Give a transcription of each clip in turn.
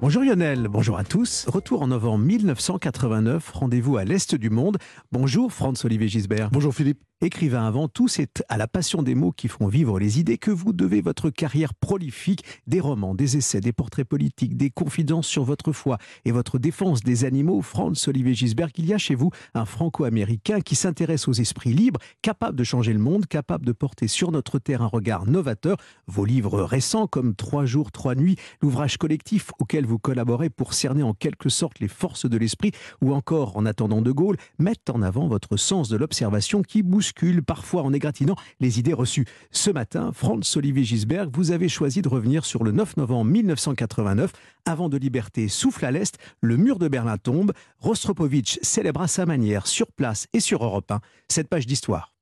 Bonjour Lionel, bonjour à tous. Retour en novembre 1989, rendez-vous à l'Est du monde. Bonjour Franz-Olivier Gisbert. Bonjour Philippe. Écrivain avant tout, c'est à la passion des mots qui font vivre les idées que vous devez votre carrière prolifique. Des romans, des essais, des portraits politiques, des confidences sur votre foi et votre défense des animaux. Franz-Olivier Gisbert, il y a chez vous un franco-américain qui s'intéresse aux esprits libres, capable de changer le monde, capable de porter sur notre terre un regard novateur. Vos livres récents comme Trois jours, trois nuits, l'ouvrage collectif auquel vous collaborez pour cerner en quelque sorte les forces de l'esprit, ou encore En attendant De Gaulle, mettent en avant votre sens de l'observation qui bouscule parfois en égratignant les idées reçues. Ce matin, Franz-Olivier Gisberg, vous avez choisi de revenir sur le 9 novembre 1989. Avant de liberté souffle à l'Est, le mur de Berlin tombe. Rostropovitch célèbre à sa manière, sur place et sur Europe 1, cette page d'histoire.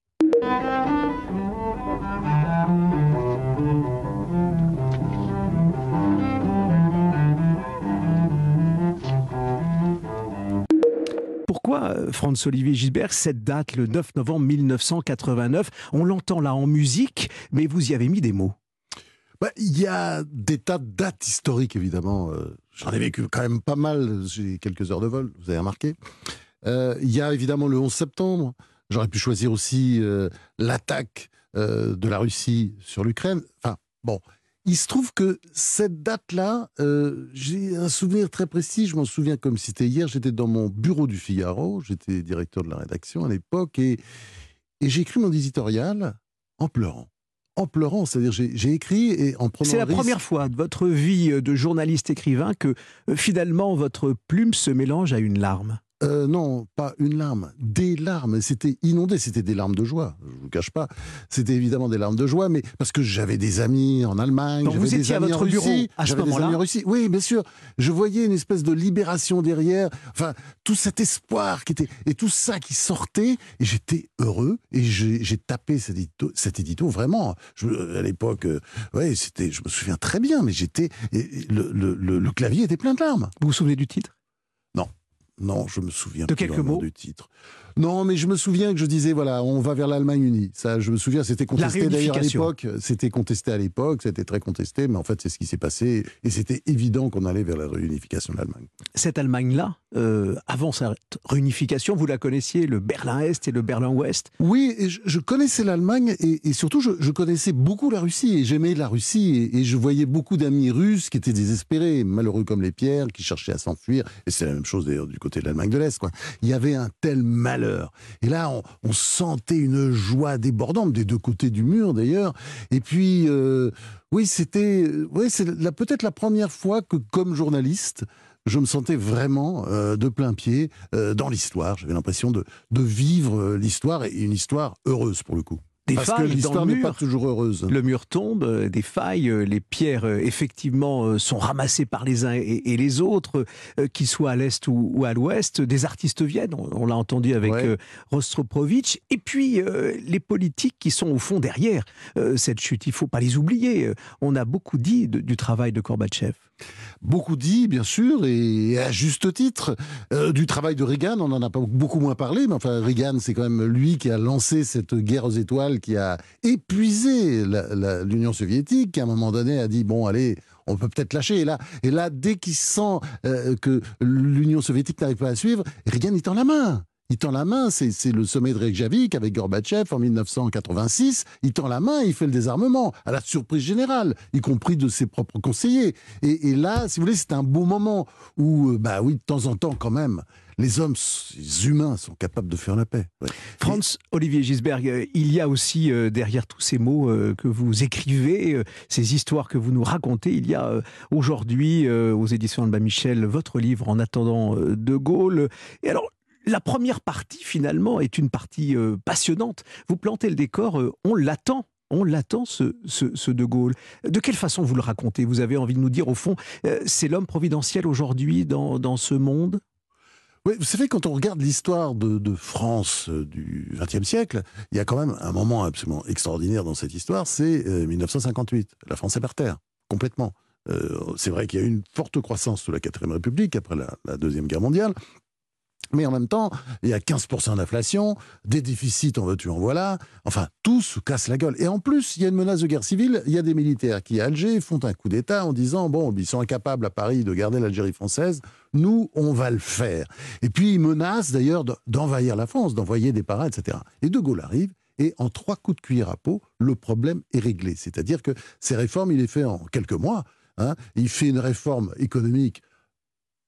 Euh, Franz-Olivier Gisbert, cette date, le 9 novembre 1989 On l'entend là en musique, mais vous y avez mis des mots. Bah, il y a des tas de dates historiques, évidemment. Euh, j'en ai vécu quand même pas mal. J'ai quelques heures de vol, vous avez remarqué. Euh, il y a évidemment le 11 septembre. J'aurais pu choisir aussi l'attaque de la Russie sur l'Ukraine. Enfin, bon, il se trouve que cette date-là, euh, j'ai un souvenir très précis, je m'en souviens comme si c'était hier, j'étais dans mon bureau du Figaro, j'étais directeur de la rédaction à l'époque, et, et j'ai écrit mon éditorial en pleurant. En pleurant, c'est-à-dire j'ai écrit et en prenant. C'est la première fois de votre vie de journaliste écrivain que euh, finalement votre plume se mélange à une larme. Euh, non, pas une larme, des larmes. C'était inondé, c'était des larmes de joie. Je vous cache pas. C'était évidemment des larmes de joie, mais parce que j'avais des amis en Allemagne, vous des amis à votre bureau à ce moment-là. Oui, bien sûr. Je voyais une espèce de libération derrière. Enfin, tout cet espoir qui était et tout ça qui sortait, et j'étais heureux. Et j'ai tapé cet édito, cet édito vraiment. Je, à l'époque, euh, ouais, c'était. Je me souviens très bien, mais j'étais. Le, le, le clavier était plein de larmes. Vous vous souvenez du titre? Non, je me souviens de quelques mots du titre. Non, mais je me souviens que je disais voilà, on va vers l'Allemagne unie. Ça, je me souviens, c'était contesté d'ailleurs à l'époque. C'était contesté à l'époque, c'était très contesté, mais en fait, c'est ce qui s'est passé et c'était évident qu'on allait vers la réunification de l'Allemagne. Cette Allemagne-là, euh, avant sa réunification, vous la connaissiez, le Berlin-Est et le Berlin-Ouest? Oui, et je, connaissais l'Allemagne et, surtout, je, connaissais beaucoup la Russie et j'aimais la Russie et, je voyais beaucoup d'amis russes qui étaient désespérés, malheureux comme les pierres, qui cherchaient à s'enfuir. Et c'est la même chose d'ailleurs du côté de l'Allemagne de l'Est. Il y avait un tel malheur et là, on, sentait une joie débordante des deux côtés du mur, d'ailleurs. Et puis, euh, oui, c'était, oui, c'est peut-être la première fois que, comme journaliste, je me sentais vraiment euh, de plein pied euh, dans l'histoire. J'avais l'impression de, de vivre l'histoire et une histoire heureuse pour le coup des Parce failles que l'histoire n'est pas toujours heureuse. Le mur tombe, euh, des failles, euh, les pierres euh, effectivement sont ramassées par les uns et, les autres, qu'ils soient à l'est ou, à l'ouest. Des artistes viennent, on, l'a entendu avec Rostropovitch, et puis les politiques qui sont au fond derrière cette chute. Il faut pas les oublier. On a beaucoup dit du travail de Gorbatchev. Beaucoup dit, bien sûr, et à juste titre. du travail de Reagan, on en a pas beaucoup moins parlé, mais enfin Reagan, c'est quand même lui qui a lancé cette guerre aux étoiles qui a épuisé l'Union soviétique, qui à un moment donné a dit bon allez, on peut peut-être lâcher. Et là, et là dès qu'il sent euh, que l'Union soviétique n'arrive pas à suivre, Reagan il tend la main. Il tend la main, c'est le sommet de Reykjavik avec Gorbatchev en 1986. Il tend la main, il fait le désarmement, à la surprise générale, y compris de ses propres conseillers. Et, là, si vous voulez, c'est un beau moment où, euh, bah oui, de temps en temps quand même, les hommes humains sont capables de faire la paix. Franz Olivier Gisberg, euh, il y a aussi euh, derrière tous ces mots que vous écrivez, ces histoires que vous nous racontez, il y a aujourd'hui aux éditions Albin Michel votre livre En attendant De Gaulle. Et alors, la première partie, finalement, est une partie passionnante. Vous plantez le décor, on l'attend on l'attend, ce, De Gaulle. De quelle façon vous le racontez? Vous avez envie de nous dire, au fond, c'est l'homme providentiel aujourd'hui dans, dans ce monde? Oui, vous savez, quand on regarde l'histoire de, France euh, du XXe siècle, il y a quand même un moment absolument extraordinaire dans cette histoire, c'est 1958. Euh, la France est par terre, complètement. Euh, c'est vrai qu'il y a eu une forte croissance sous la Quatrième République, après la, Deuxième Guerre mondiale, Mais en même temps, il y a 15% d'inflation, des déficits, en veux-tu, en voilà. Enfin, tout se casse la gueule. Et en plus, il y a une menace de guerre civile. Il y a des militaires qui, à Alger, font un coup d'État en disant bon, ils sont incapables à Paris de garder l'Algérie française. Nous, on va le faire. Et puis, ils menacent d'ailleurs d'envahir la France, d'envoyer des parades, etc. Et De Gaulle arrive. Et en trois coups de cuillère à peau, le problème est réglé. C'est-à-dire que ces réformes, il les fait en quelques mois. Hein. Il fait une réforme économique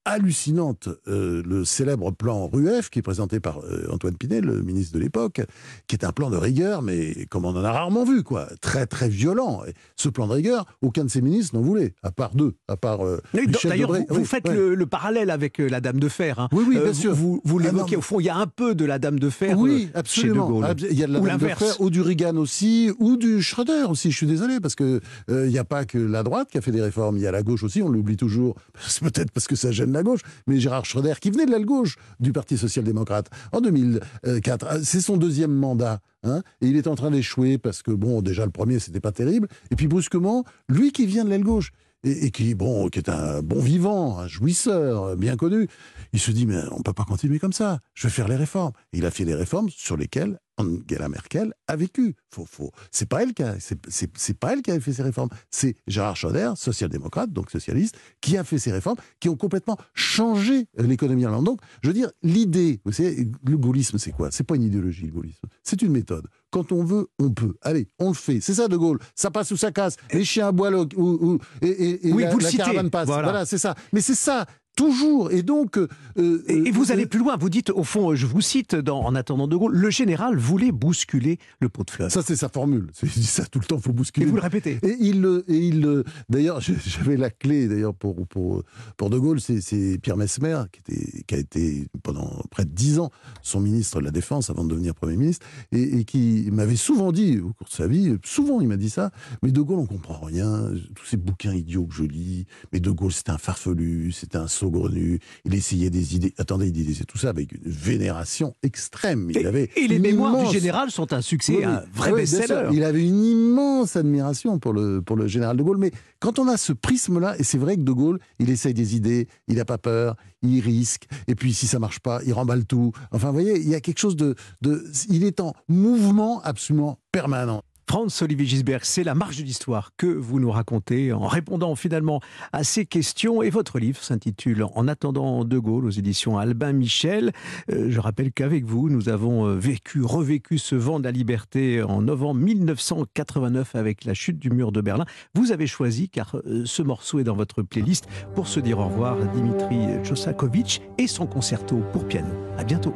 hallucinante, euh, le célèbre plan RUEF, qui est présenté par euh, Antoine Pinel, le ministre de l'époque, qui est un plan de rigueur, mais comme on en a rarement vu, quoi, très très violent. Et ce plan de rigueur, aucun de ses ministres n'en voulait, à part deux, à part. Euh, D'ailleurs, vous, faites le, parallèle avec la Dame de Fer. Hein. Oui, oui, bien sûr. Vous, vous ah, l'évoquez, au fond, il y a un peu de la Dame de Fer. Oui, absolument. Ah, il y a de la Dame de Fer, ou du Reagan aussi, ou du Schröder aussi. Je suis désolé, parce que il n'y a pas que la droite qui a fait des réformes, il y a la gauche aussi. On l'oublie toujours. C'est peut-être parce que ça gêne la gauche, mais Gérard Schröder, qui venait de l'aile gauche du Parti social-démocrate en 2004. Ah, c'est son deuxième mandat. Hein, et il est en train d'échouer parce que, bon, déjà le premier, c'était pas terrible. Et puis brusquement, lui qui vient de l'aile gauche, et, qui, bon, qui est un bon vivant, un jouisseur bien connu, il se dit, mais on ne peut pas continuer comme ça, je vais faire les réformes. Et il a fait les réformes sur lesquelles Angela Merkel a vécu. Faut, faut, c'est pas elle qui a, c'est, pas elle qui a fait ces réformes. C'est Gérard Schröder, social-démocrate, donc socialiste, qui a fait ces réformes, qui ont complètement changé l'économie allemande. Donc, je veux dire, l'idée, vous savez, le gaullisme, c'est quoi? C'est pas une idéologie, le gaullisme. C'est une méthode. Quand on veut, on peut. Allez, on le fait. C'est ça, De Gaulle. Ça passe ou ça casse. Les chiens à bois ou, ou, et, et, oui, la, vous le caravane passe. Voilà, c'est ça. Mais c'est ça. Toujours. Et donc. Euh, et, vous euh, allez plus loin. Vous dites, au fond, je vous cite dans, en attendant De Gaulle, le général voulait bousculer le pot de fleurs. Ça, c'est sa formule. Il dit ça tout le temps, il faut bousculer. Et vous le répétez. Et il, et il d'ailleurs, j'avais la clé d'ailleurs pour, pour, pour De Gaulle, c'est Pierre Mesmer, qui, était, qui a été pendant près de dix ans son ministre de la Défense avant de devenir Premier ministre, et, qui m'avait souvent dit, au cours de sa vie, souvent il m'a dit ça, mais De Gaulle, on comprend rien, tous ces bouquins idiots que je lis, mais De Gaulle, c'était un farfelu, c'était un saut il essayait des idées. Attendez, il disait tout ça avec une vénération extrême. Il avait et, les mémoires du général sont un succès, un vrai best-seller. Il avait une immense admiration pour le, pour le général de Gaulle. Mais quand on a ce prisme-là, et c'est vrai que de Gaulle, il essaye des idées, il n'a pas peur, il risque, et puis si ça marche pas, il remballe tout. Enfin, vous voyez, il y a quelque chose de, de il est en mouvement absolument permanent. Franz Olivier Gisberg, c'est la marche de l'histoire que vous nous racontez en répondant finalement à ces questions. Et votre livre s'intitule En attendant De Gaulle aux éditions Albin Michel. Euh, je rappelle qu'avec vous, nous avons euh, vécu, revécu ce vent de la liberté en novembre 1989 avec la chute du mur de Berlin. Vous avez choisi, car euh, ce morceau est dans votre playlist, pour se dire au revoir, Dimitri Chosakovitch et son concerto pour piano. À bientôt.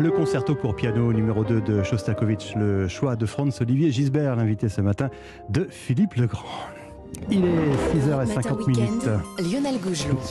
Le concerto pour piano numéro 2 de Shostakovich, le choix de Franz Olivier Gisbert, l'invité ce matin de Philippe Legrand. Il est 6h50 minutes. Lionel Gougelot.